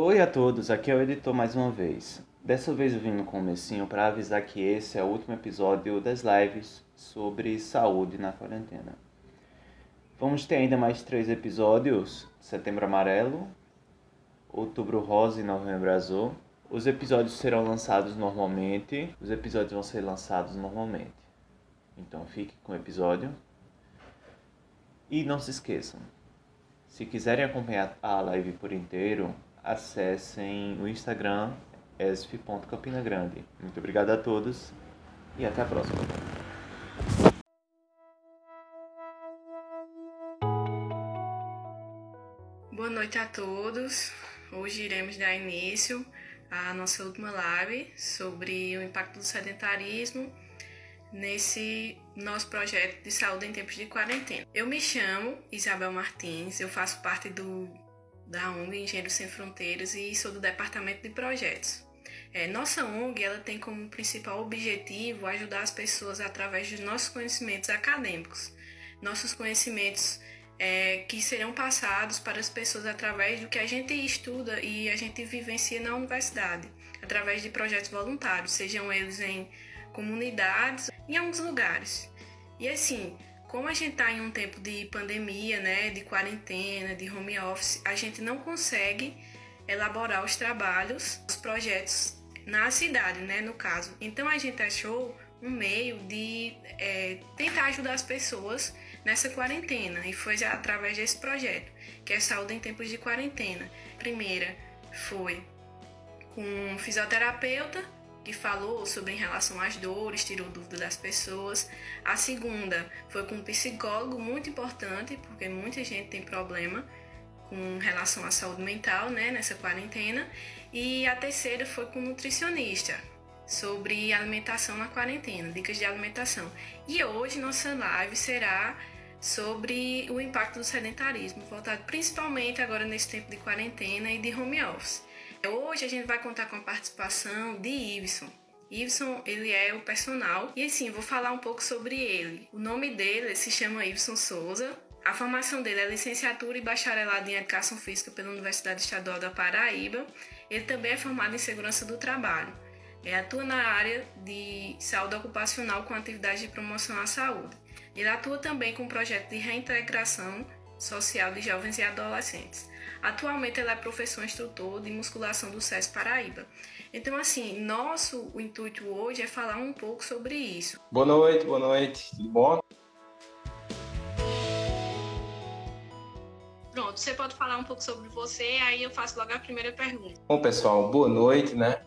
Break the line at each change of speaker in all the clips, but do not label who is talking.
Oi a todos, aqui é o editor mais uma vez. Dessa vez eu vim no comecinho para avisar que esse é o último episódio das lives sobre saúde na quarentena. Vamos ter ainda mais três episódios: Setembro Amarelo, Outubro Rosa e Novembro Azul. Os episódios serão lançados normalmente. Os episódios vão ser lançados normalmente. Então fique com o episódio. E não se esqueçam, se quiserem acompanhar a live por inteiro, acessem o Instagram esf.campinagrande. Muito obrigado a todos e até a próxima.
Boa noite a todos. Hoje iremos dar início à nossa última live sobre o impacto do sedentarismo nesse nosso projeto de saúde em tempos de quarentena. Eu me chamo Isabel Martins, eu faço parte do da ONG Engenheiros Sem Fronteiras e sou do departamento de projetos. É, nossa ONG ela tem como principal objetivo ajudar as pessoas através dos nossos conhecimentos acadêmicos, nossos conhecimentos é, que serão passados para as pessoas através do que a gente estuda e a gente vivencia na universidade, através de projetos voluntários, sejam eles em comunidades, em alguns lugares. E assim, como a gente está em um tempo de pandemia, né, de quarentena, de home office, a gente não consegue elaborar os trabalhos, os projetos na cidade, né, no caso. Então a gente achou um meio de é, tentar ajudar as pessoas nessa quarentena e foi através desse projeto, que é Saúde em Tempos de Quarentena. Primeira foi com um fisioterapeuta falou sobre em relação às dores, tirou dúvida das pessoas. A segunda foi com um psicólogo, muito importante, porque muita gente tem problema com relação à saúde mental, né, nessa quarentena. E a terceira foi com um nutricionista, sobre alimentação na quarentena, dicas de alimentação. E hoje nossa live será sobre o impacto do sedentarismo, voltado principalmente agora nesse tempo de quarentena e de home office. Hoje a gente vai contar com a participação de Iveson. Iveson, ele é o personal e assim, vou falar um pouco sobre ele. O nome dele se chama Iveson Souza, a formação dele é licenciatura e bacharelado em Educação Física pela Universidade Estadual da Paraíba. Ele também é formado em Segurança do Trabalho. Ele atua na área de saúde ocupacional com atividades de promoção à saúde. Ele atua também com o projeto de reintegração social de jovens e adolescentes. Atualmente ele é professor instrutor de musculação do SES Paraíba. Então, assim, nosso o intuito hoje é falar um pouco sobre isso.
Boa noite, boa noite, tudo bom?
Pronto, você pode falar um pouco sobre você, aí eu faço logo a primeira pergunta.
Bom, pessoal, boa noite, né?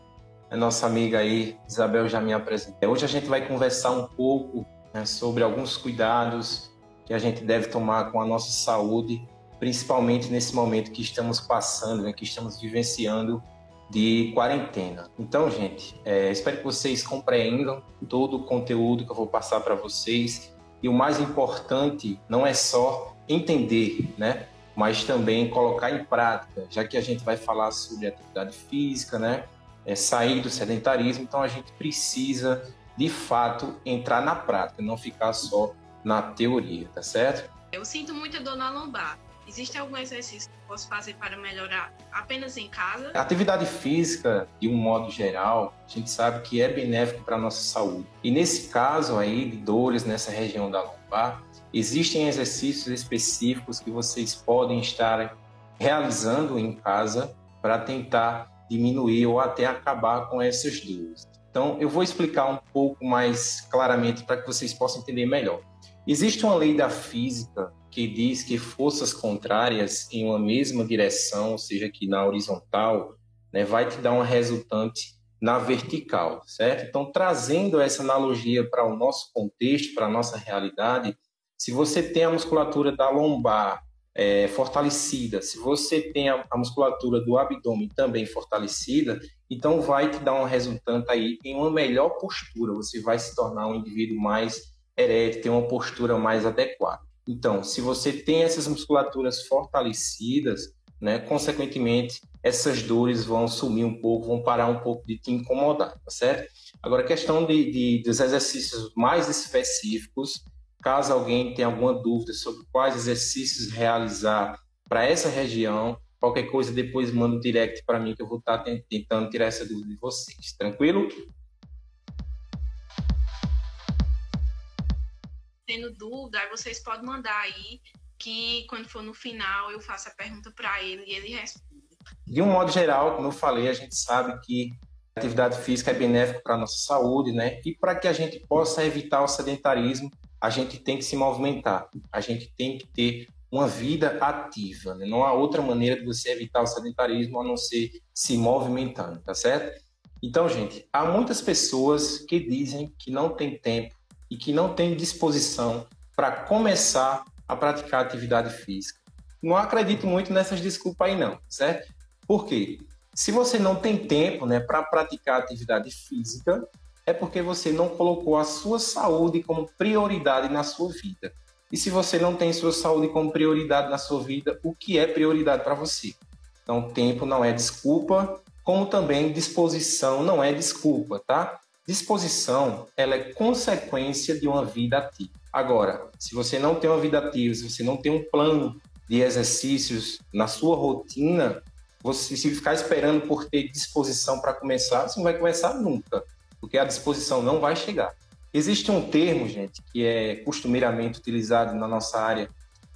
A nossa amiga aí, Isabel, já me apresentou. Hoje a gente vai conversar um pouco né, sobre alguns cuidados que a gente deve tomar com a nossa saúde, principalmente nesse momento que estamos passando, né, que estamos vivenciando de quarentena. Então, gente, é, espero que vocês compreendam todo o conteúdo que eu vou passar para vocês. E o mais importante não é só entender, né? mas também colocar em prática, já que a gente vai falar sobre atividade física, né? É, sair do sedentarismo, então a gente precisa de fato entrar na prática, não ficar só na teoria, tá certo?
Eu sinto muita dor na lombar. Existe algum exercício que eu posso fazer para melhorar apenas em casa?
A atividade física, de um modo geral, a gente sabe que é benéfico para a nossa saúde. E nesse caso aí, de dores nessa região da lombar, Existem exercícios específicos que vocês podem estar realizando em casa para tentar diminuir ou até acabar com essas dores. Então, eu vou explicar um pouco mais claramente para que vocês possam entender melhor. Existe uma lei da física que diz que forças contrárias em uma mesma direção, ou seja, aqui na horizontal, né, vai te dar uma resultante na vertical, certo? Então, trazendo essa analogia para o nosso contexto, para a nossa realidade, se você tem a musculatura da lombar é, fortalecida, se você tem a, a, musculatura do abdômen também fortalecida, então vai te dar um resultante aí em uma melhor postura. Você vai se tornar um indivíduo mais ereto, ter uma postura mais adequada. Então, se você tem essas musculaturas fortalecidas, né, consequentemente, essas dores vão sumir um pouco, vão parar um pouco de te incomodar, tá certo? Agora, a questão de, de, dos exercícios mais específicos, Caso alguém tenha alguma dúvida sobre quais exercícios realizar para essa região, Qualquer coisa, depois manda um direct para mim que eu vou estar tá tentando tirar essa dúvida de vocês. Tranquilo?
Tendo dúvida, vocês podem mandar aí que quando for no final eu faço a pergunta para ele e ele responde.
De um modo geral, como eu falei, a gente sabe que a atividade física é benéfica para a nossa saúde, né? E para que a gente possa evitar o sedentarismo, a gente tem que se movimentar, a gente tem que ter uma vida ativa. Né? Não há outra maneira de você evitar o sedentarismo a não ser se movimentando, tá certo? Então, gente, há muitas pessoas que dizem que não tem tempo e que não tem disposição para começar a praticar atividade física. Não acredito muito nessas desculpas aí não, certo? Por quê? Se você não tem tempo né, para praticar atividade física, é porque você não colocou a sua saúde como prioridade na sua vida. E se você não tem sua saúde como prioridade na sua vida, o que é prioridade para você? Então, tempo não é desculpa, como também disposição não é desculpa, tá? Disposição, ela é consequência de uma vida ativa. Agora, se você não tem uma vida ativa, se você não tem um plano de exercícios na sua rotina, você se ficar esperando por ter disposição para começar, você não vai começar nunca, porque a disposição não vai chegar. Existe um termo, gente, que é costumeiramente utilizado na nossa área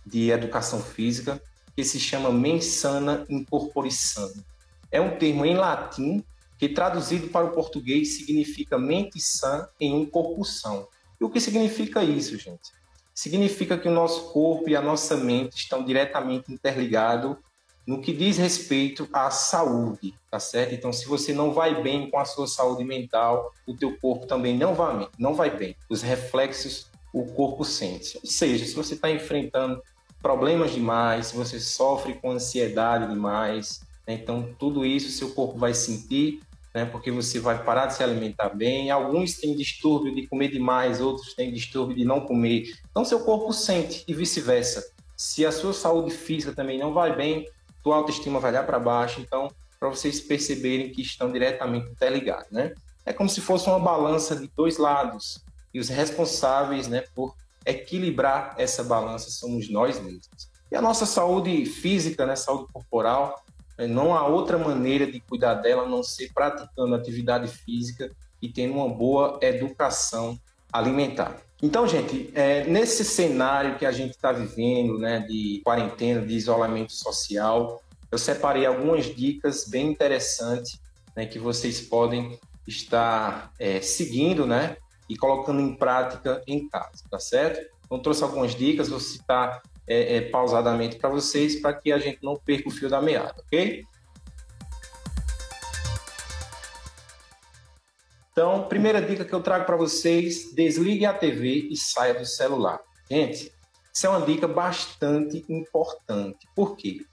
de educação física, que se chama mens sana incorpore sano. É um termo em latim que traduzido para o português significa mente sã em um corpo são. E o que significa isso, gente? Significa que o nosso corpo e a nossa mente estão diretamente interligados no que diz respeito à saúde, tá certo? Então, se você não vai bem com a sua saúde mental, o teu corpo também não vai, não vai bem. Os reflexos o corpo sente. Ou seja, se você está enfrentando problemas demais, se você sofre com ansiedade demais, né? então tudo isso seu corpo vai sentir, né? porque você vai parar de se alimentar bem. Alguns têm distúrbio de comer demais, outros têm distúrbio de não comer. Então, seu corpo sente e vice-versa. Se a sua saúde física também não vai bem, tua autoestima vai lá para baixo. Então, para vocês perceberem que estão diretamente interligados, né? É como se fosse uma balança de dois lados e os responsáveis, né, por equilibrar essa balança somos nós mesmos. E a nossa saúde física, né, saúde corporal, não há outra maneira de cuidar dela a não ser praticando atividade física e tendo uma boa educação alimentar. Então, gente, é, nesse cenário que a gente está vivendo, né, de quarentena, de isolamento social, eu separei algumas dicas bem interessantes né, que vocês podem estar é, seguindo, né, e colocando em prática em casa, tá certo? Então, trouxe algumas dicas, vou citar é, é pausadamente para vocês, para que a gente não perca o fio da meada, ok? Então, primeira dica que eu trago para vocês: desligue a TV e saia do celular. Gente, isso é uma dica bastante importante. Por quê?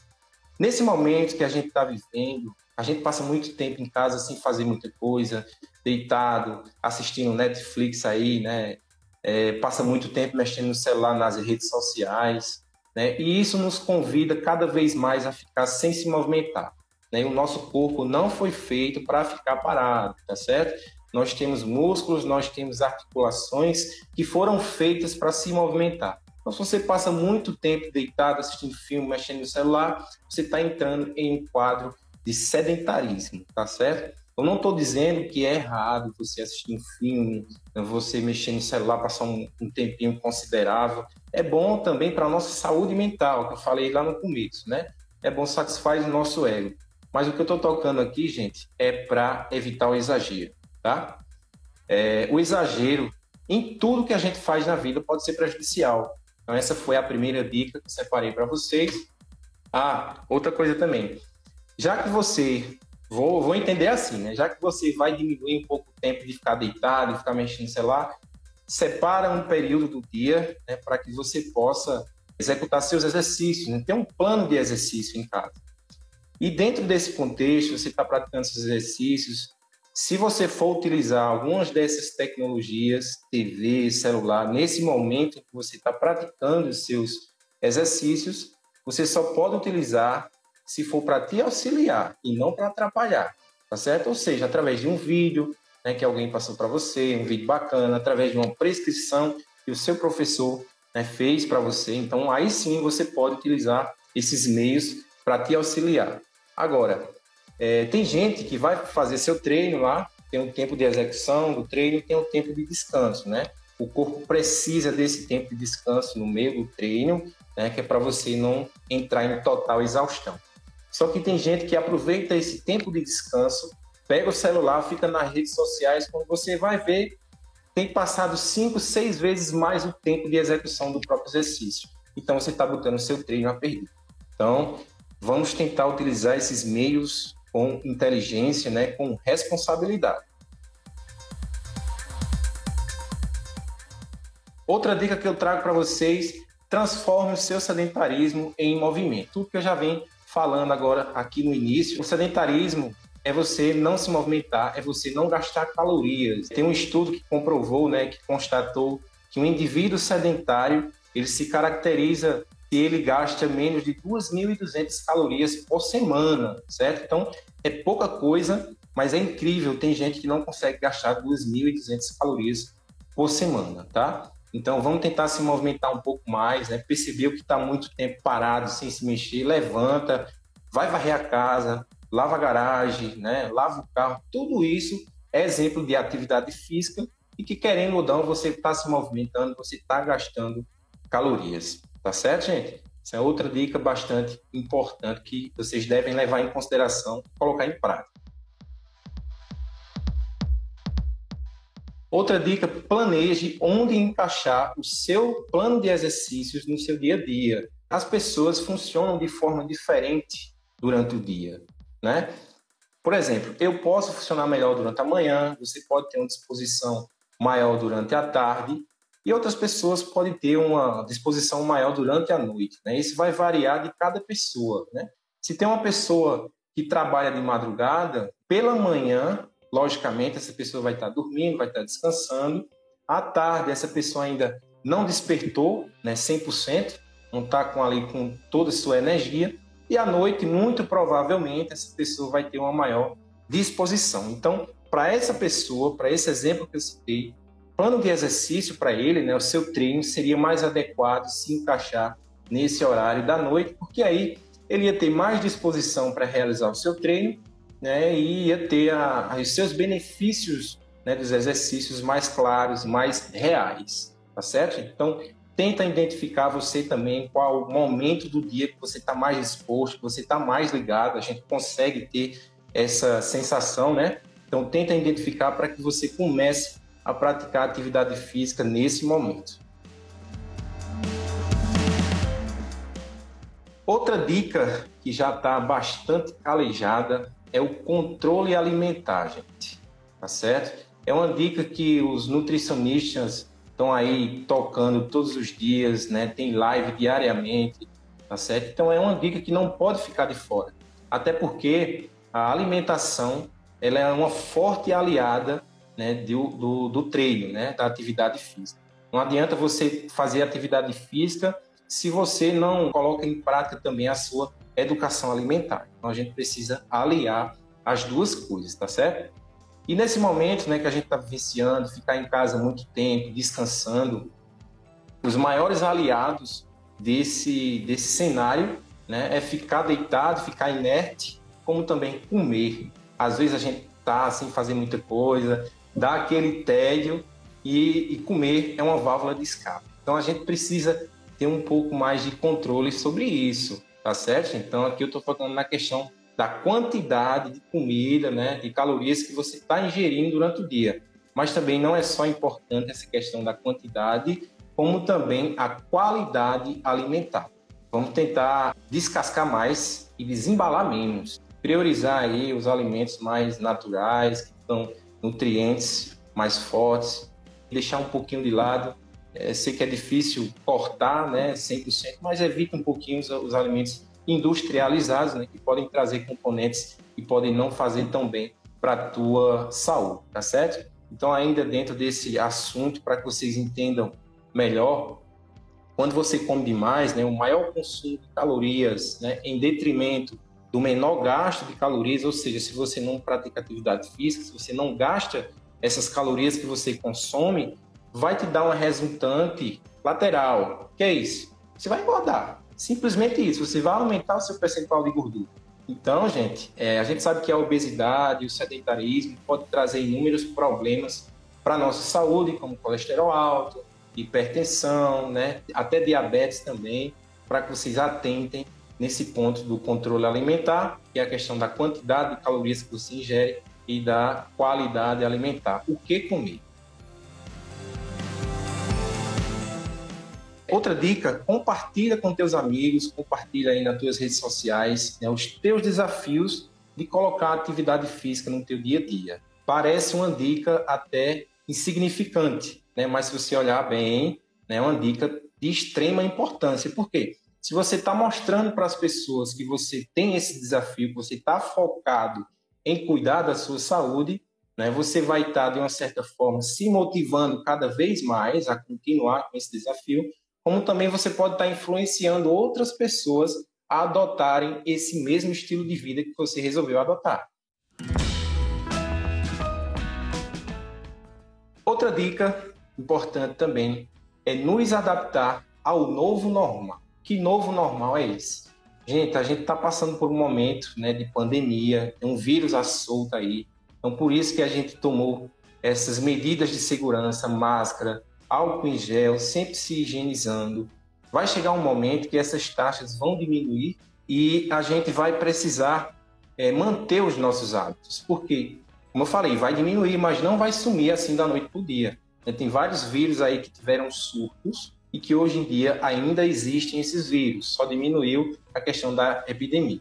Nesse momento que a gente está vivendo, a gente passa muito tempo em casa sem fazer muita coisa, deitado, assistindo Netflix aí, né? É, passa muito tempo mexendo no celular, nas redes sociais, né? E isso nos convida cada vez mais a ficar sem se movimentar. Né? O nosso corpo não foi feito para ficar parado, tá certo? nós temos músculos, nós temos articulações que foram feitas para se movimentar. Então, se você passa muito tempo deitado assistindo filme, mexendo no celular, você está entrando em um quadro de sedentarismo, tá certo? Eu não estou dizendo que é errado você assistir um filme, você mexer no celular, passar um, um tempinho considerável. É bom também para a nossa saúde mental, que eu falei lá no começo, né? É bom satisfazer o nosso ego. Mas o que eu estou tocando aqui, gente, é para evitar o exagero tá? É, o exagero em tudo que a gente faz na vida pode ser prejudicial. Então, essa foi a primeira dica que separei para vocês. Ah, outra coisa também. Já que você, vou, vou entender assim, né? Já que você vai diminuir um pouco o tempo de ficar deitado, de ficar mexendo no celular, separa um período do dia né, para que você possa executar seus exercícios, né? ter um plano de exercício em casa. E dentro desse contexto, você está praticando seus exercícios, se você for utilizar algumas dessas tecnologias, TV, celular, nesse momento que você está praticando os seus exercícios, você só pode utilizar se for para te auxiliar e não para atrapalhar, tá certo? Ou seja, através de um vídeo né, que alguém passou para você, um vídeo bacana, através de uma prescrição que o seu professor né, fez para você. Então, aí sim você pode utilizar esses meios para te auxiliar. Agora, é, tem gente que vai fazer seu treino lá, tem um tempo de execução do treino tem um tempo de descanso, né? O corpo precisa desse tempo de descanso no meio do treino, né? Que é para você não entrar em total exaustão. Só que tem gente que aproveita esse tempo de descanso, pega o celular, fica nas redes sociais, quando você vai ver, tem passado cinco, seis vezes mais o tempo de execução do próprio exercício. Então você está botando o seu treino a perder. Então, vamos tentar utilizar esses meios com inteligência, né, com responsabilidade. Outra dica que eu trago para vocês: transforme o seu sedentarismo em movimento. Tudo que eu já venho falando agora aqui no início, o sedentarismo é você não se movimentar, é você não gastar calorias. Tem um estudo que comprovou, né, que constatou que um indivíduo sedentário ele se caracteriza que ele gasta menos de 2.200 calorias por semana, certo? Então, é pouca coisa, mas é incrível. Tem gente que não consegue gastar 2.200 calorias por semana, tá? Então, vamos tentar se movimentar um pouco mais, né? Percebeu que está muito tempo parado, sem se mexer, levanta, vai varrer a casa, lava a garagem, né? Lava o carro. Tudo isso é exemplo de atividade física e que, querendo ou não, você está se movimentando, você está gastando calorias. Tá certo, gente? Essa é outra dica bastante importante que vocês devem levar em consideração colocar em prática. Outra dica, planeje onde encaixar o seu plano de exercícios no seu dia a dia. As pessoas funcionam de forma diferente durante o dia, né? Por exemplo, eu posso funcionar melhor durante a manhã, você pode ter uma disposição maior durante a tarde, e outras pessoas podem ter uma disposição maior durante a noite. Né? Isso vai variar de cada pessoa. Né? Se tem uma pessoa que trabalha de madrugada, pela manhã, logicamente, essa pessoa vai estar dormindo, vai estar descansando. À tarde, essa pessoa ainda não despertou né, 100%, não está com, ali com toda a sua energia. E à noite, muito provavelmente, essa pessoa vai ter uma maior disposição. Então, para essa pessoa, para esse exemplo que eu citei, plano de exercício para ele, né, o seu treino, seria mais adequado se encaixar nesse horário da noite, porque aí ele ia ter mais disposição para realizar o seu treino né, e ia ter a, os seus benefícios né, dos exercícios mais claros, mais reais, tá certo? Então, tenta identificar você também qual o momento do dia que você está mais disposto, que você está mais ligado, a gente consegue ter essa sensação, né? Então, tenta identificar para que você comece a praticar atividade física nesse momento. Outra dica que já está bastante calejada é o controle alimentar, gente. Tá certo? É uma dica que os nutricionistas estão aí tocando todos os dias, né? Tem live diariamente, tá certo? Então é uma dica que não pode ficar de fora. Até porque a alimentação ela é uma forte aliada né, do, do, do treino, né, da atividade física. Não adianta você fazer atividade física se você não coloca em prática também a sua educação alimentar. Então a gente precisa aliar as duas coisas, tá certo? E nesse momento, né, que a gente está viciando, ficar em casa muito tempo, descansando, os maiores aliados desse desse cenário, né, é ficar deitado, ficar inerte, como também comer. Às vezes a gente tá sem fazer muita coisa, dá aquele tédio e, e comer é uma válvula de escape. Então a gente precisa ter um pouco mais de controle sobre isso, tá certo? Então aqui eu estou falando na questão da quantidade de comida, né, de calorias que você está ingerindo durante o dia. Mas também não é só importante essa questão da quantidade, como também a qualidade alimentar. Vamos tentar descascar mais e desembalar menos. Priorizar aí os alimentos mais naturais, que estão nutrientes mais fortes, deixar um pouquinho de lado. É, sei que é difícil cortar né, 100%, mas evita um pouquinho os, os alimentos industrializados, né, que podem trazer componentes que podem não fazer tão bem para a tua saúde, tá certo? Então, ainda dentro desse assunto, para que vocês entendam melhor, quando você come demais, né, o maior consumo de calorias, né, em detrimento do menor gasto de calorias, ou seja, se você não pratica atividade física, se você não gasta essas calorias que você consome, vai te dar uma resultante lateral. Que é isso? Você vai engordar. Simplesmente isso, você vai aumentar o seu percentual de gordura. Então, gente, é, a gente sabe que a obesidade, o sedentarismo pode trazer inúmeros problemas para a nossa saúde, como colesterol alto, hipertensão, né, até diabetes também, para que vocês atentem nesse ponto do controle alimentar, que é a questão da quantidade de calorias que você ingere e da qualidade alimentar. O que comer? Outra dica, compartilha com teus amigos, compartilha aí nas tuas redes sociais né, os teus desafios de colocar atividade física no teu dia a dia. Parece uma dica até insignificante, né? mas se você olhar bem, né, é uma dica de extrema importância. Por quê? Se você está mostrando para as pessoas que você tem esse desafio, que você está focado em cuidar da sua saúde, né, você vai estar, tá, de uma certa forma, se motivando cada vez mais a continuar com esse desafio como também você pode estar influenciando outras pessoas a adotarem esse mesmo estilo de vida que você resolveu adotar. Outra dica importante também é nos adaptar ao novo normal. Que novo normal é esse? Gente, a gente está passando por um momento né, de pandemia, tem um vírus à solta aí. Então, por isso que a gente tomou essas medidas de segurança, máscara, álcool em gel, sempre se higienizando. Vai chegar um momento que essas taxas vão diminuir e a gente vai precisar é, manter os nossos hábitos. Porque, como eu falei, vai diminuir, mas não vai sumir assim da noite para o dia. Tem vários vírus aí que tiveram surtos e que hoje em dia ainda existem esses vírus, só diminuiu a questão da epidemia.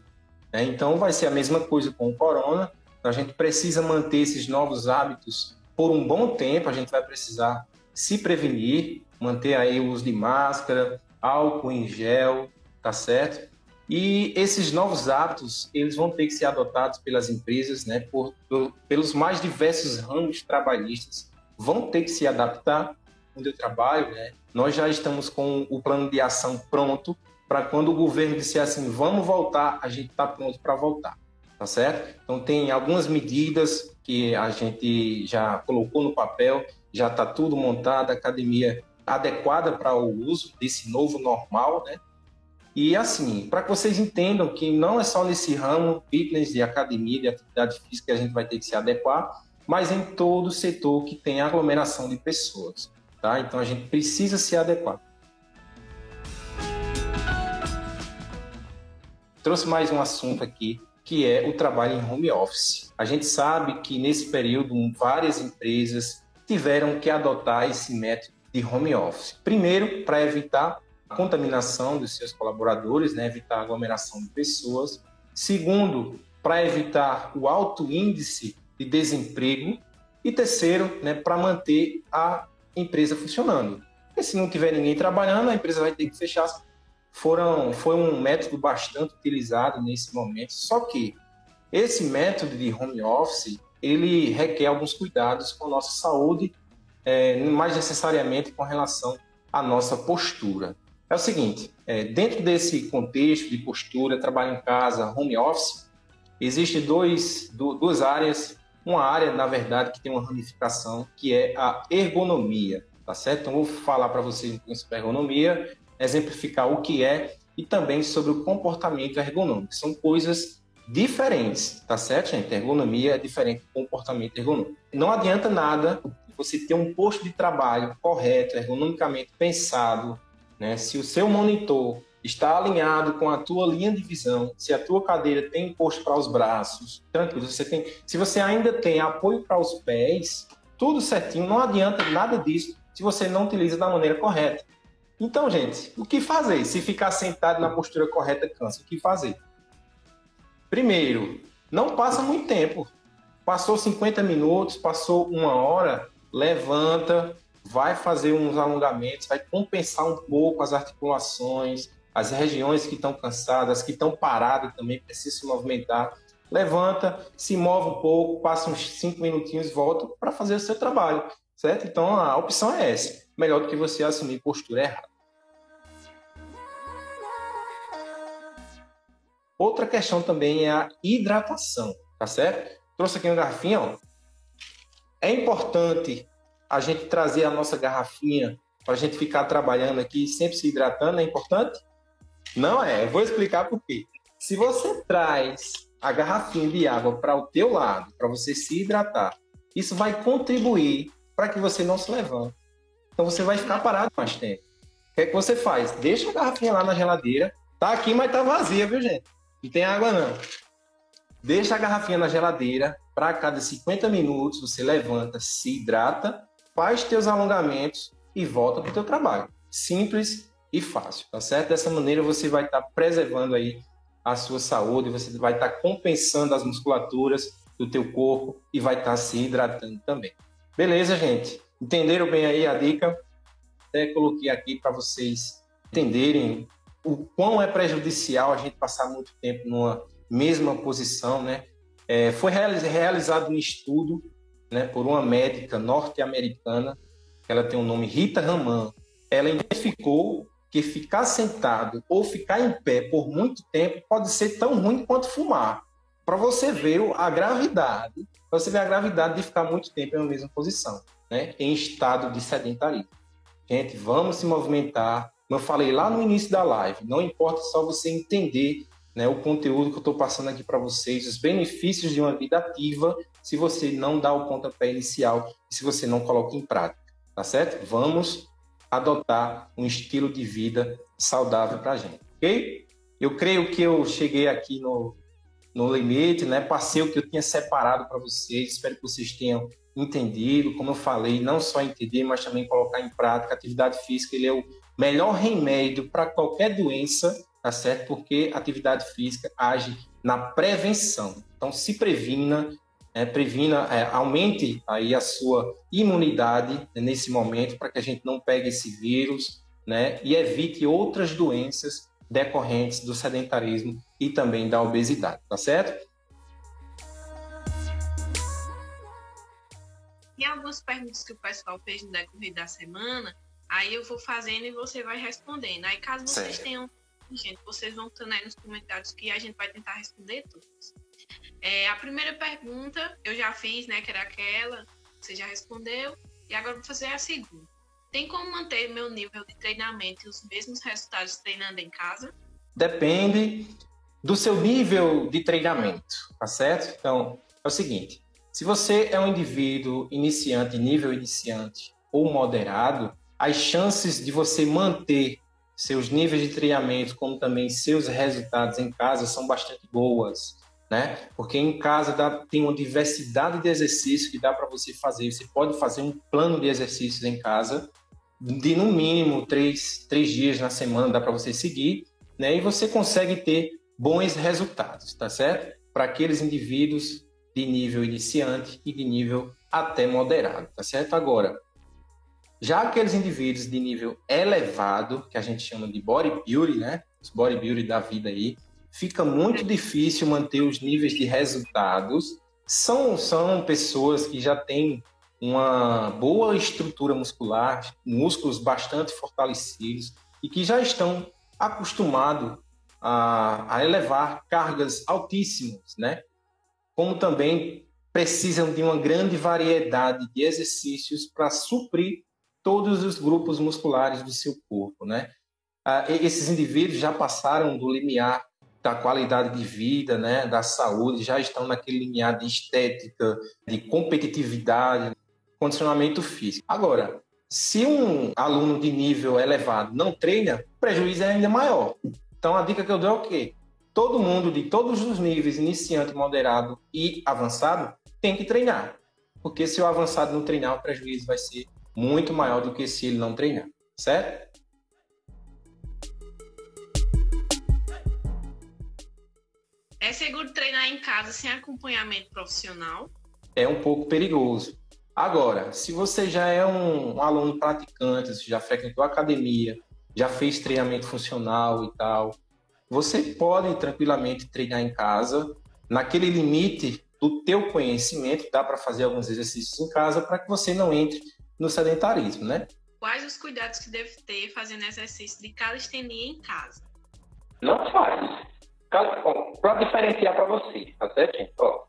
Né? Então vai ser a mesma coisa com o corona, a gente precisa manter esses novos hábitos por um bom tempo, a gente vai precisar se prevenir, manter aí o uso de máscara, álcool em gel, tá certo? E esses novos hábitos, eles vão ter que ser adotados pelas empresas, né, por, por, pelos mais diversos ramos trabalhistas, vão ter que se adaptar onde eu trabalho, né? Nós já estamos com o plano de ação pronto para quando o governo disser assim, vamos voltar, a gente está pronto para voltar, tá certo? Então tem algumas medidas que a gente já colocou no papel já está tudo montado, academia adequada para o uso desse novo normal, né? E assim, para que vocês entendam que não é só nesse ramo fitness, de academia, de atividade física que a gente vai ter que se adequar, mas em todo setor que tem aglomeração de pessoas, tá? Então a gente precisa se adequar. Trouxe mais um assunto aqui, que é o trabalho em home office. A gente sabe que nesse período várias empresas tiveram que adotar esse método de home office. Primeiro, para evitar a contaminação dos seus colaboradores, né, evitar a aglomeração de pessoas. Segundo, para evitar o alto índice de desemprego. E terceiro, né, para manter a empresa funcionando. Porque se não tiver ninguém trabalhando, a empresa vai ter que fechar. Foram, foi um método bastante utilizado nesse momento. Só que esse método de home office ele requer alguns cuidados com a nossa saúde, é, mais necessariamente com relação à nossa postura. É o seguinte, é, dentro desse contexto de postura, trabalho em casa, home office, existem dois, duas áreas, uma área, na verdade, que tem uma ramificação, que é a ergonomia, tá certo? Então, vou falar para vocês sobre ergonomia, exemplificar o que é e também sobre o comportamento ergonômico. São coisas diferentes, tá certo, gente? Ergonomia é diferente do comportamento ergonômico. Não adianta nada você ter um posto de trabalho correto, ergonomicamente pensado, né? Se o seu monitor está alinhado com a tua linha de visão, se a tua cadeira tem posto para os braços, tranquilo, você tem, se você ainda tem apoio para os pés, tudo certinho, não adianta nada disso se você não utiliza da maneira correta. Então, gente, o que fazer? Se ficar sentado na postura correta cansa, o que fazer? Primeiro, não passa muito tempo. Passou 50 minutos, passou uma hora, levanta, vai fazer uns alongamentos, vai compensar um pouco as articulações, as regiões que estão cansadas, que estão paradas também, precisam se movimentar. Levanta, se move um pouco, passa uns 5 minutinhos volta para fazer o seu trabalho, certo? Então a opção é essa. Melhor do que você assumir postura errada. Outra questão também é a hidratação, tá certo? Trouxe aqui uma garrafinha, ó. É importante a gente trazer a nossa garrafinha para a gente ficar trabalhando aqui sempre se hidratando, é importante? Não é, eu vou explicar por quê. Se você traz a garrafinha de água para o teu lado, para você se hidratar, isso vai contribuir para que você não se levante. Então você vai ficar parado mais tempo. O que é que você faz? Deixa a garrafinha lá na geladeira. Tá aqui, mas tá vazia, viu, gente? Não tem água não. Deixa a garrafinha na geladeira. Para cada 50 minutos você levanta, se hidrata, faz teus alongamentos e volta para o teu trabalho. Simples e fácil, tá certo? Dessa maneira você vai estar tá preservando aí a sua saúde, você vai estar tá compensando as musculaturas do teu corpo e vai estar tá se hidratando também. Beleza, gente? Entenderam bem aí a dica? Até coloquei aqui para vocês entenderem o quão é prejudicial a gente passar muito tempo numa mesma posição, né? É, foi realizado um estudo né, por uma médica norte-americana, ela tem o nome Rita Raman. Ela identificou que ficar sentado ou ficar em pé por muito tempo pode ser tão ruim quanto fumar. Para você ver a gravidade, você ver a gravidade de ficar muito tempo na mesma posição, né, em estado de sedentarismo. Gente, vamos se movimentar. Como eu falei lá no início da live, não importa só você entender né, o conteúdo que eu estou passando aqui para vocês, os benefícios de uma vida ativa, se você não dá o pontapé inicial e se você não coloca em prática, tá certo? Vamos adotar um estilo de vida saudável para a gente, ok? Eu creio que eu cheguei aqui no, no limite, né? Passei o que eu tinha separado para vocês, espero que vocês tenham entendido, como eu falei, não só entender, mas também colocar em prática. Atividade física ele é o melhor remédio para qualquer doença tá certo? Porque atividade física age na prevenção. Então, se previna, é, previna, é, aumente aí a sua imunidade nesse momento para que a gente não pegue esse vírus, né? E evite outras doenças decorrentes do sedentarismo e também da obesidade, tá certo?
E algumas perguntas que o pessoal fez no decorrer da semana, aí eu vou fazendo e você vai respondendo. Aí caso vocês certo. tenham gente, vocês vão estando aí nos comentários que a gente vai tentar responder todos. É, a primeira pergunta eu já fiz, né, que era aquela, você já respondeu, e agora vou fazer a segunda. Tem como manter meu nível de treinamento e os mesmos resultados treinando em casa?
Depende do seu nível de treinamento, tá certo? Então, é o seguinte: se você é um indivíduo iniciante, nível iniciante ou moderado, as chances de você manter seus níveis de treinamento, como também seus resultados em casa são bastante boas, né? Porque em casa dá, tem uma diversidade de exercícios que dá para você fazer. Você pode fazer um plano de exercícios em casa, de no mínimo três, três dias na semana dá para você seguir, né? E você consegue ter bons resultados, tá certo? Para aqueles indivíduos de nível iniciante e de nível até moderado, tá certo? Agora, já aqueles indivíduos de nível elevado, que a gente chama de bodybuilding, né? Os bodybuilding da vida aí, fica muito difícil manter os níveis de resultados. São, são pessoas que já têm uma boa estrutura muscular, músculos bastante fortalecidos e que já estão acostumados a, a elevar cargas altíssimas, né? Como também precisam de uma grande variedade de exercícios para suprir todos os grupos musculares do seu corpo, né? Ah, esses indivíduos já passaram do limiar da qualidade de vida, né, da saúde, já estão naquele limiar de estética, de competitividade, condicionamento físico. Agora, se um aluno de nível elevado não treina, o prejuízo é ainda maior. Então, a dica que eu dou é o quê? Todo mundo de todos os níveis, iniciante, moderado e avançado, tem que treinar. Porque se o avançado não treinar, o prejuízo vai ser muito maior do que se ele não treinar, certo?
É seguro treinar em casa sem acompanhamento profissional?
É um pouco perigoso. Agora, se você já é um, um aluno praticante, já frequentou academia, já fez treinamento funcional e tal, você pode tranquilamente treinar em casa, naquele limite do teu conhecimento, dá para fazer alguns exercícios em casa para que você não entre no sedentarismo, né?
Quais os cuidados que deve ter fazendo exercício de calistenia em casa?
Não faz. Para diferenciar para você, tá certo, gente? Ó,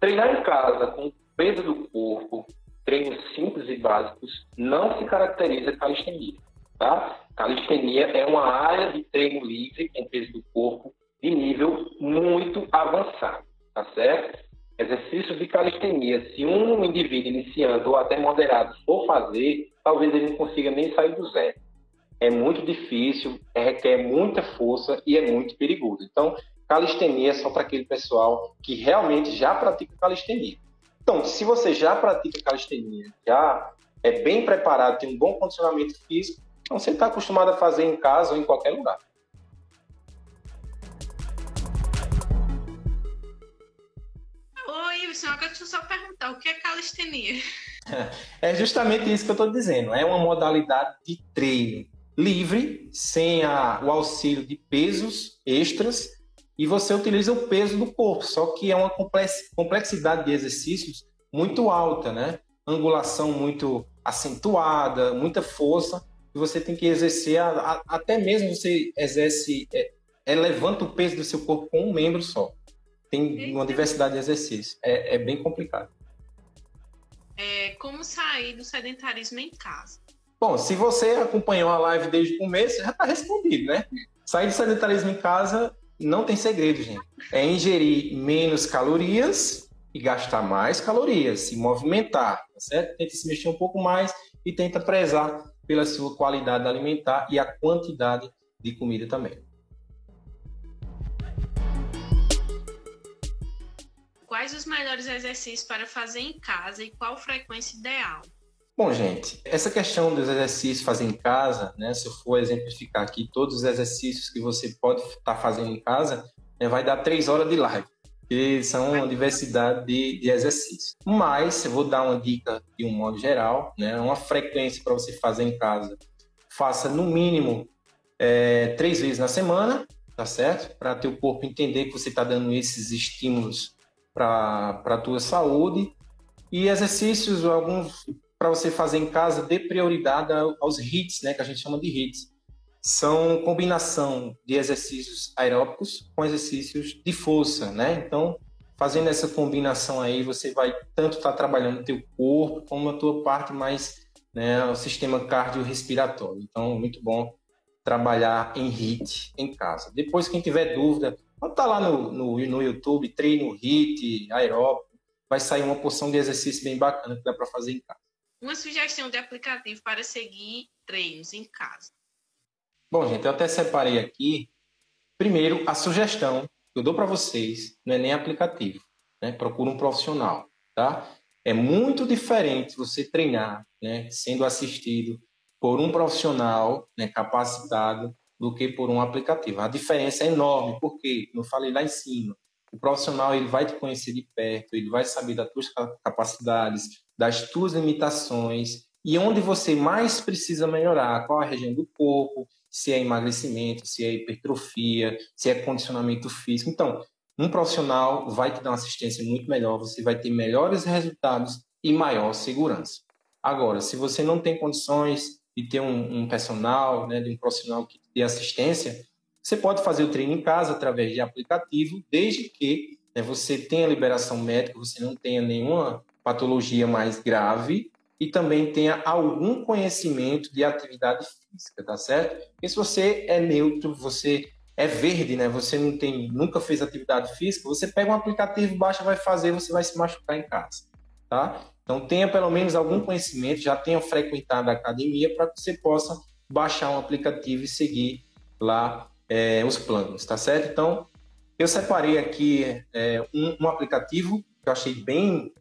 treinar em casa com peso do corpo, treinos simples e básicos, não se caracteriza calistenia, tá? Calistenia é uma área de treino livre com peso do corpo de nível muito avançado, tá certo? Exercícios de calistenia, se um indivíduo iniciando ou até moderado for fazer, talvez ele não consiga nem sair do zero. É muito difícil, requer muita força e é muito perigoso. Então, calistenia é só para aquele pessoal que realmente já pratica calistenia. Então, se você já pratica calistenia, já é bem preparado, tem um bom condicionamento físico, então você está acostumado a fazer em casa ou em qualquer lugar.
Agora deixa eu só perguntar, o que é calistenia?
É justamente isso que eu estou dizendo. É uma modalidade de treino livre, sem a, o auxílio de pesos extras, e você utiliza o peso do corpo, só que é uma complexidade de exercícios muito alta, né? Angulação muito acentuada, muita força, e você tem que exercer, a, a, até mesmo você exerce, é, é, levanta o peso do seu corpo com um membro só. Tem uma diversidade de exercícios. É, é bem complicado.
É, como sair do sedentarismo em casa?
Bom, se você acompanhou a live desde o começo, já está respondido, né? Sair do sedentarismo em casa não tem segredo, gente. É ingerir menos calorias e gastar mais calorias, se movimentar, tá certo? Tenta se mexer um pouco mais e tenta prezar pela sua qualidade alimentar e a quantidade de comida também.
Quais os melhores exercícios para fazer em casa e qual frequência ideal?
Bom, gente, essa questão dos exercícios fazer em casa, né? Se eu for exemplificar aqui todos os exercícios que você pode estar tá fazendo em casa, né, vai dar três horas de live, que são uma diversidade de, de exercícios. Mas eu vou dar uma dica de um modo geral, né? Uma frequência para você fazer em casa. Faça no mínimo é, três vezes na semana, tá certo? Para teu corpo entender que você está dando esses estímulos para a tua saúde. E exercícios, alguns para você fazer em casa, dê prioridade aos HITs, né, que a gente chama de HITs. São combinação de exercícios aeróbicos com exercícios de força, né? Então, fazendo essa combinação aí, você vai tanto estar tá trabalhando o teu corpo como a tua parte mais, né, o sistema cardiorrespiratório. Então, muito bom trabalhar em HIT em casa. Depois, quem tiver dúvida, pode estar tá lá no, no, no YouTube, treino HIT, aeróbico, vai sair uma porção de exercício bem bacana que dá para fazer em casa.
Uma sugestão de aplicativo para seguir treinos em casa.
Bom, gente, eu até separei aqui. Primeiro, a sugestão que eu dou para vocês não é nem aplicativo, né? Procura um profissional, tá? É muito diferente você treinar, né, sendo assistido por um profissional né, capacitado do que por um aplicativo. A diferença é enorme, porque, eu falei lá em cima, o profissional ele vai te conhecer de perto, ele vai saber das tuas capacidades, das tuas limitações e onde você mais precisa melhorar, qual a região do corpo, se é emagrecimento, se é hipertrofia, se é condicionamento físico. Então, um profissional vai te dar uma assistência muito melhor, você vai ter melhores resultados e maior segurança. Agora, se você não tem condições de ter um, um personal, né, de um profissional que dê assistência, você pode fazer o treino em casa através de aplicativo, desde que né, você tenha liberação médica, você não tenha nenhuma patologia mais grave e também tenha algum conhecimento de atividade física, tá certo? Porque se você é neutro, você é verde, né? Você não tem, nunca fez atividade física, você pega um aplicativo, baixa, vai fazer, você vai se machucar em casa, tá? Então tenha pelo menos algum conhecimento, já tenha frequentado a academia para que você possa baixar um aplicativo e seguir lá é, os planos, tá certo? Então eu separei aqui é, um, um aplicativo que eu achei bem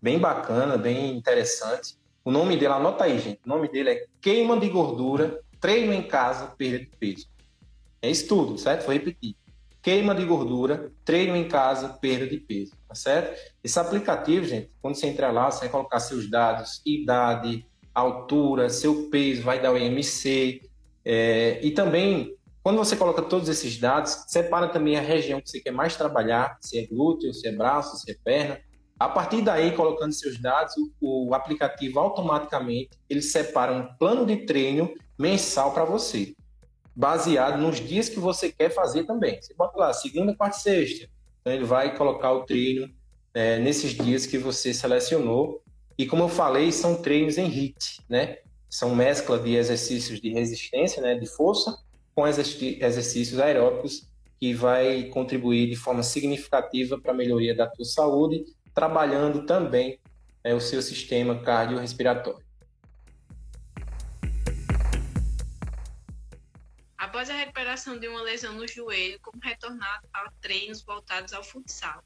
bem bacana, bem interessante. O nome dele, anota aí, gente. O nome dele é Queima de Gordura, Treino em Casa, Perda de Peso. É isso tudo, certo? Vou repetir. Queima de gordura, treino em casa, perda de peso, tá certo? Esse aplicativo, gente, quando você entrar lá, você vai colocar seus dados, idade, altura, seu peso, vai dar o IMC, é, e também, quando você coloca todos esses dados, separa também a região que você quer mais trabalhar, se é glúteo, se é braço, se é perna, a partir daí, colocando seus dados, o, o aplicativo automaticamente ele separa um plano de treino mensal para você, baseado nos dias que você quer fazer também. Você bota lá, segunda, quarta e sexta. Então ele vai colocar o treino é, nesses dias que você selecionou. E como eu falei, são treinos em HIT, né? são mescla de exercícios de resistência, né, de força, com exercícios aeróbicos que vai contribuir de forma significativa para a melhoria da tua saúde, trabalhando também é, o seu sistema cardiorrespiratório.
A recuperação de uma lesão no joelho, como retornar a treinos voltados ao futsal?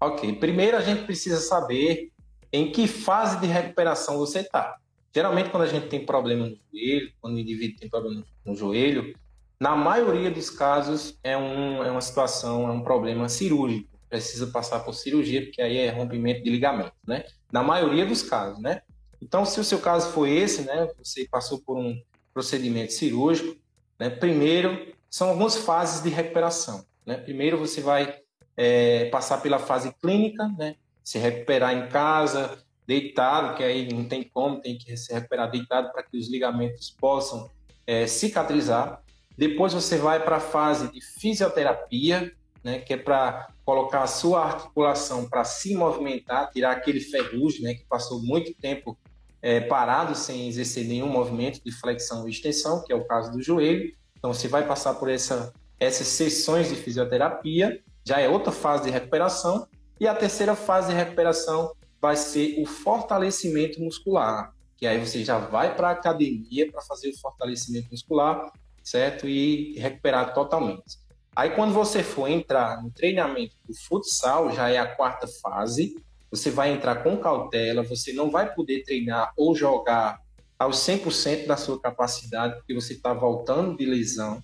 Ok, primeiro a gente precisa saber em que fase de recuperação você está. Geralmente, quando a gente tem problema no joelho, quando o indivíduo tem problema no joelho, na maioria dos casos é, um, é uma situação, é um problema cirúrgico. Precisa passar por cirurgia, porque aí é rompimento de ligamento, né? Na maioria dos casos, né? Então, se o seu caso foi esse, né? Você passou por um procedimento cirúrgico, né? Primeiro, são algumas fases de recuperação, né? Primeiro, você vai é, passar pela fase clínica, né? Se recuperar em casa, deitado, que aí não tem como, tem que se recuperar deitado para que os ligamentos possam é, cicatrizar. Depois você vai para a fase de fisioterapia, né, que é para colocar a sua articulação para se movimentar, tirar aquele ferrugem, né, que passou muito tempo é, parado sem exercer nenhum movimento de flexão e extensão, que é o caso do joelho. Então você vai passar por essa, essas sessões de fisioterapia, já é outra fase de recuperação. E a terceira fase de recuperação vai ser o fortalecimento muscular, que aí você já vai para a academia para fazer o fortalecimento muscular, certo? E recuperar totalmente. Aí quando você for entrar no treinamento do futsal, já é a quarta fase, você vai entrar com cautela, você não vai poder treinar ou jogar aos 100% da sua capacidade, porque você está voltando de lesão,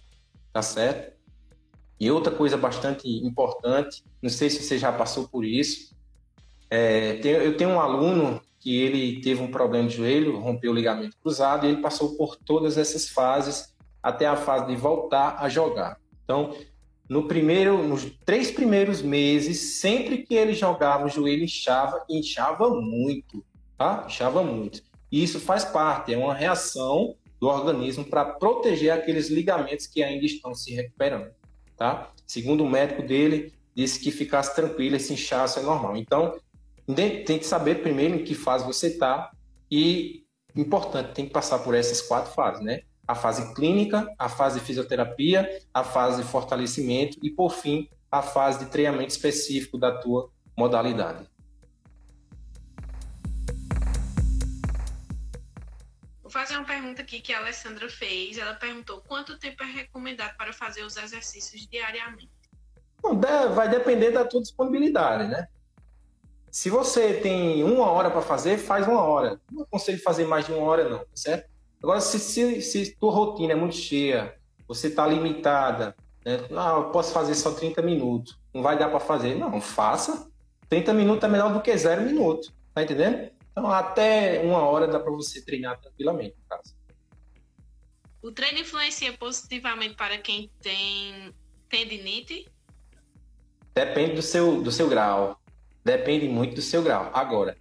tá certo? E outra coisa bastante importante, não sei se você já passou por isso, é, eu tenho um aluno que ele teve um problema de joelho, rompeu o ligamento cruzado e ele passou por todas essas fases até a fase de voltar a jogar. Então, no primeiro, nos três primeiros meses, sempre que ele jogava, o joelho inchava, inchava muito, tá? Inchava muito. E isso faz parte, é uma reação do organismo para proteger aqueles ligamentos que ainda estão se recuperando, tá? Segundo o médico dele, disse que ficasse tranquilo, esse inchaço é normal. Então, tem que saber primeiro em que fase você está e, importante, tem que passar por essas quatro fases, né? A fase clínica, a fase de fisioterapia, a fase de fortalecimento e, por fim, a fase de treinamento específico da tua modalidade.
Vou fazer uma pergunta aqui que a Alessandra fez. Ela perguntou quanto tempo é recomendado para fazer os exercícios diariamente.
Bom, vai depender da tua disponibilidade, né? Se você tem uma hora para fazer, faz uma hora. Não aconselho fazer mais de uma hora, não, certo? Agora, se, se, se tua rotina é muito cheia, você está limitada, né? não, eu posso fazer só 30 minutos, não vai dar para fazer. Não, faça. 30 minutos é melhor do que zero minutos, tá entendendo? Então, até uma hora dá para você treinar tranquilamente em casa.
O treino influencia positivamente para quem tem tendinite?
Depende do seu, do seu grau depende muito do seu grau. Agora,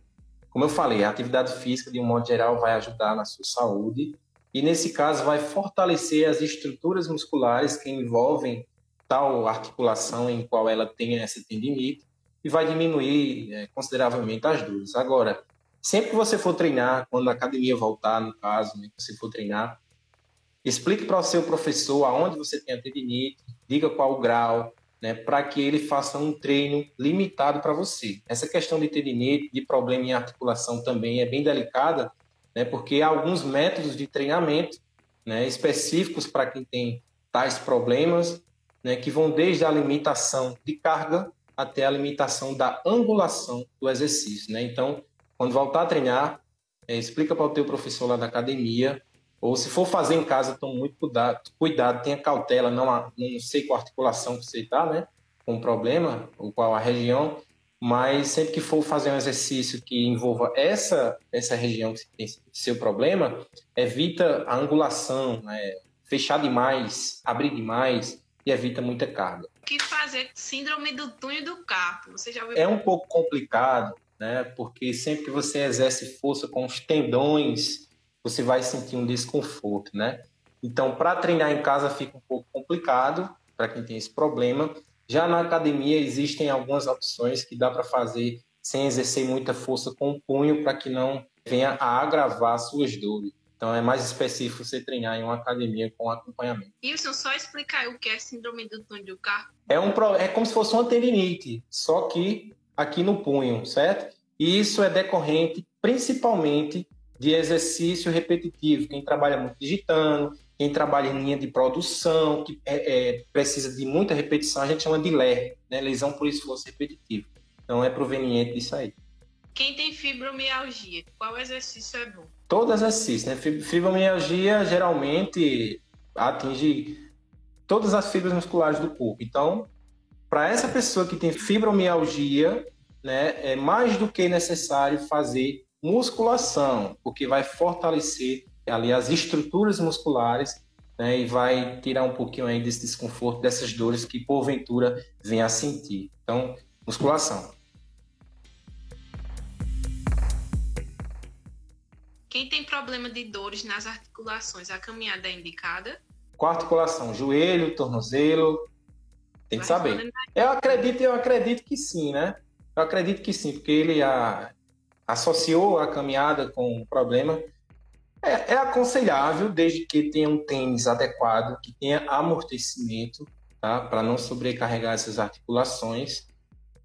como eu falei, a atividade física, de um modo geral, vai ajudar na sua saúde e, nesse caso, vai fortalecer as estruturas musculares que envolvem tal articulação em qual ela tem essa tendinite e vai diminuir é, consideravelmente as dores. Agora, sempre que você for treinar, quando a academia voltar, no caso, né, que você for treinar, explique para o seu professor aonde você tem a tendinite, diga qual o grau, né, para que ele faça um treino limitado para você. Essa questão de tendinite, de problema em articulação também é bem delicada, né, porque há alguns métodos de treinamento né, específicos para quem tem tais problemas, né, que vão desde a limitação de carga até a limitação da angulação do exercício. Né? Então, quando voltar a treinar, é, explica para o teu professor lá da academia ou se for fazer em casa, tome muito cuidado, cuidado tenha cautela, não, não sei qual articulação que você está, né? Com problema, ou qual a região, mas sempre que for fazer um exercício que envolva essa, essa região que tem seu problema, evita a angulação, né? fechar demais, abrir demais e evita muita carga.
O que fazer síndrome do túnel do carpo? Você já ouviu?
É um pouco complicado, né? Porque sempre que você exerce força com os tendões você vai sentir um desconforto, né? Então, para treinar em casa fica um pouco complicado para quem tem esse problema. Já na academia existem algumas opções que dá para fazer sem exercer muita força com o punho para que não venha a agravar suas dores. Então é mais específico você treinar em uma academia com acompanhamento.
Wilson, só explicar o que é síndrome do túnel do carpo.
É, um, é como se fosse uma tendinite, só que aqui no punho, certo? E isso é decorrente principalmente de exercício repetitivo. Quem trabalha muito digitando, quem trabalha em linha de produção, que é, é, precisa de muita repetição, a gente chama de LER, né? lesão por esforço repetitivo. Então é proveniente disso aí.
Quem tem fibromialgia, qual exercício é bom?
Todo exercício, né? Fibromialgia geralmente atinge todas as fibras musculares do corpo. Então, para essa pessoa que tem fibromialgia, né, é mais do que necessário fazer musculação, porque vai fortalecer ali as estruturas musculares né, e vai tirar um pouquinho aí desse desconforto, dessas dores que porventura venha a sentir. Então, musculação.
Quem tem problema de dores nas articulações, a caminhada é indicada?
Qual articulação? Joelho, tornozelo? Tem que saber. Eu acredito, eu acredito que sim, né? Eu acredito que sim, porque ele a, associou a caminhada com o problema. É, é, aconselhável, desde que tenha um tênis adequado, que tenha amortecimento, tá? Para não sobrecarregar essas articulações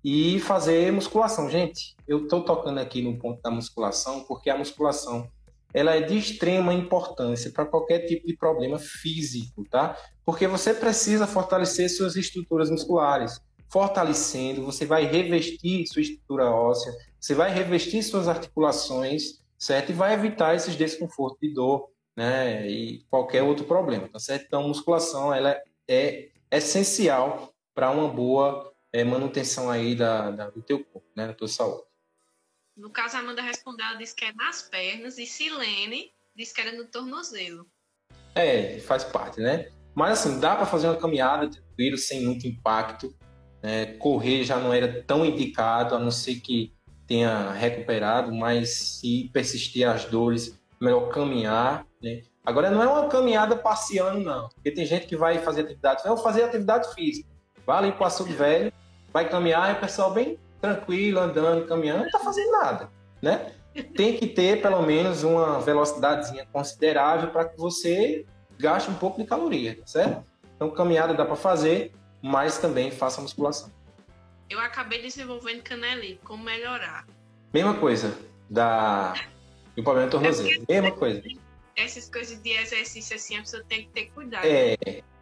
e fazer musculação. Gente, eu estou tocando aqui no ponto da musculação porque a musculação ela é de extrema importância para qualquer tipo de problema físico, tá? Porque você precisa fortalecer suas estruturas musculares. Fortalecendo, você vai revestir sua estrutura óssea, você vai revestir suas articulações, certo? E vai evitar esses desconfortos de dor, né? E qualquer outro problema, tá certo? Então, musculação, ela é essencial para uma boa é, manutenção aí da, da, do teu corpo, né? Da tua saúde.
No caso, a Amanda respondeu, ela disse que é nas pernas, e Silene disse que era no tornozelo.
É, faz parte, né? Mas assim, dá para fazer uma caminhada tranquilo, sem muito impacto. Né? Correr já não era tão indicado, a não ser que tenha recuperado, mas se persistir as dores, melhor caminhar, né? Agora não é uma caminhada passeando, não. Porque tem gente que vai fazer atividade, vai fazer atividade física. Vai ali para o açude velho, vai caminhar, e o pessoal bem tranquilo, andando, caminhando, não está fazendo nada, né? Tem que ter pelo menos uma velocidadezinha considerável para que você gaste um pouco de caloria, certo? Então, caminhada dá para fazer, mas também faça musculação.
Eu acabei desenvolvendo canelite, como melhorar?
Mesma coisa da o problema do tornozelo, é mesma coisa.
Essas coisas de exercício assim, a pessoa tem que ter cuidado.
É,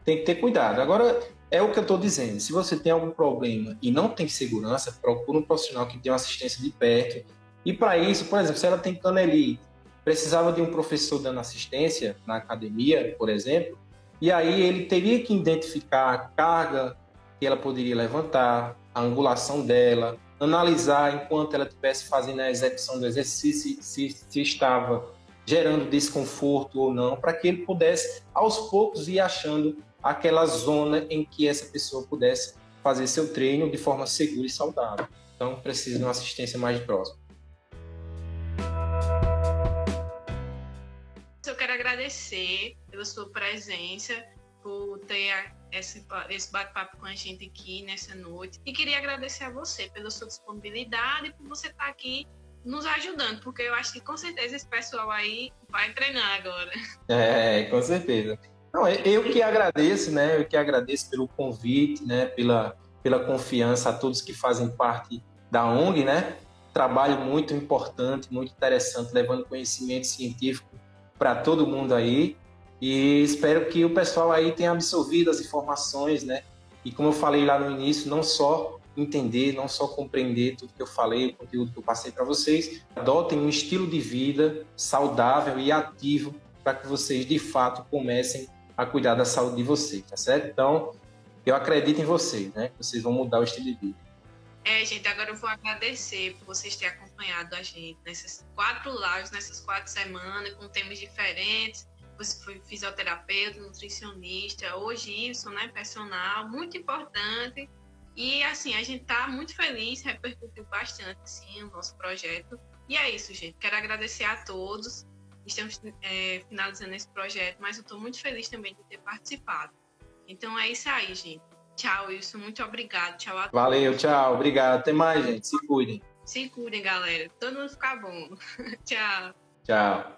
tem que ter cuidado. Agora, é o que eu estou dizendo. Se você tem algum problema e não tem segurança, procura um profissional que tenha uma assistência de perto. E para isso, por exemplo, se ela tem canelite, precisava de um professor dando assistência na academia, por exemplo, e aí ele teria que identificar a carga que ela poderia levantar, a angulação dela, analisar enquanto ela estivesse fazendo a execução do exercício se, se estava gerando desconforto ou não, para que ele pudesse aos poucos ir achando aquela zona em que essa pessoa pudesse fazer seu treino de forma segura e saudável. Então, precisa de uma assistência mais próxima.
Agradecer pela sua presença, por ter esse, esse bate-papo com a gente aqui nessa noite. E queria agradecer a você pela sua disponibilidade por você estar aqui nos ajudando, porque eu acho que com certeza esse pessoal aí vai treinar agora.
É, com certeza. Não, eu que agradeço, né? Eu que agradeço pelo convite, né? Pela, pela confiança a todos que fazem parte da ONG, né? Trabalho muito importante, muito interessante, levando conhecimento científico para todo mundo aí. E espero que o pessoal aí tenha absorvido as informações, né? E como eu falei lá no início, não só entender, não só compreender tudo que eu falei, o conteúdo que eu passei para vocês, adotem um estilo de vida saudável e ativo para que vocês de fato comecem a cuidar da saúde de vocês, tá certo? Então, eu acredito em vocês, né? Vocês vão mudar o estilo de vida.
É, gente, agora eu vou agradecer por vocês terem acompanhado a gente nessas quatro lives, nessas quatro semanas, com temas diferentes. Você foi fisioterapeuta, nutricionista, hoje isso, né? Personal, muito importante. E assim, a gente tá muito feliz, repercutiu bastante, sim, o nosso projeto. E é isso, gente. Quero agradecer a todos estamos é, finalizando esse projeto, mas eu estou muito feliz também de ter participado. Então é isso aí, gente. Tchau, Wilson. Muito obrigado. Tchau a
Valeu, tchau. Obrigado. Até mais, gente. Se cuidem.
Se cuidem, galera. Todo mundo ficar bom. Tchau.
Tchau.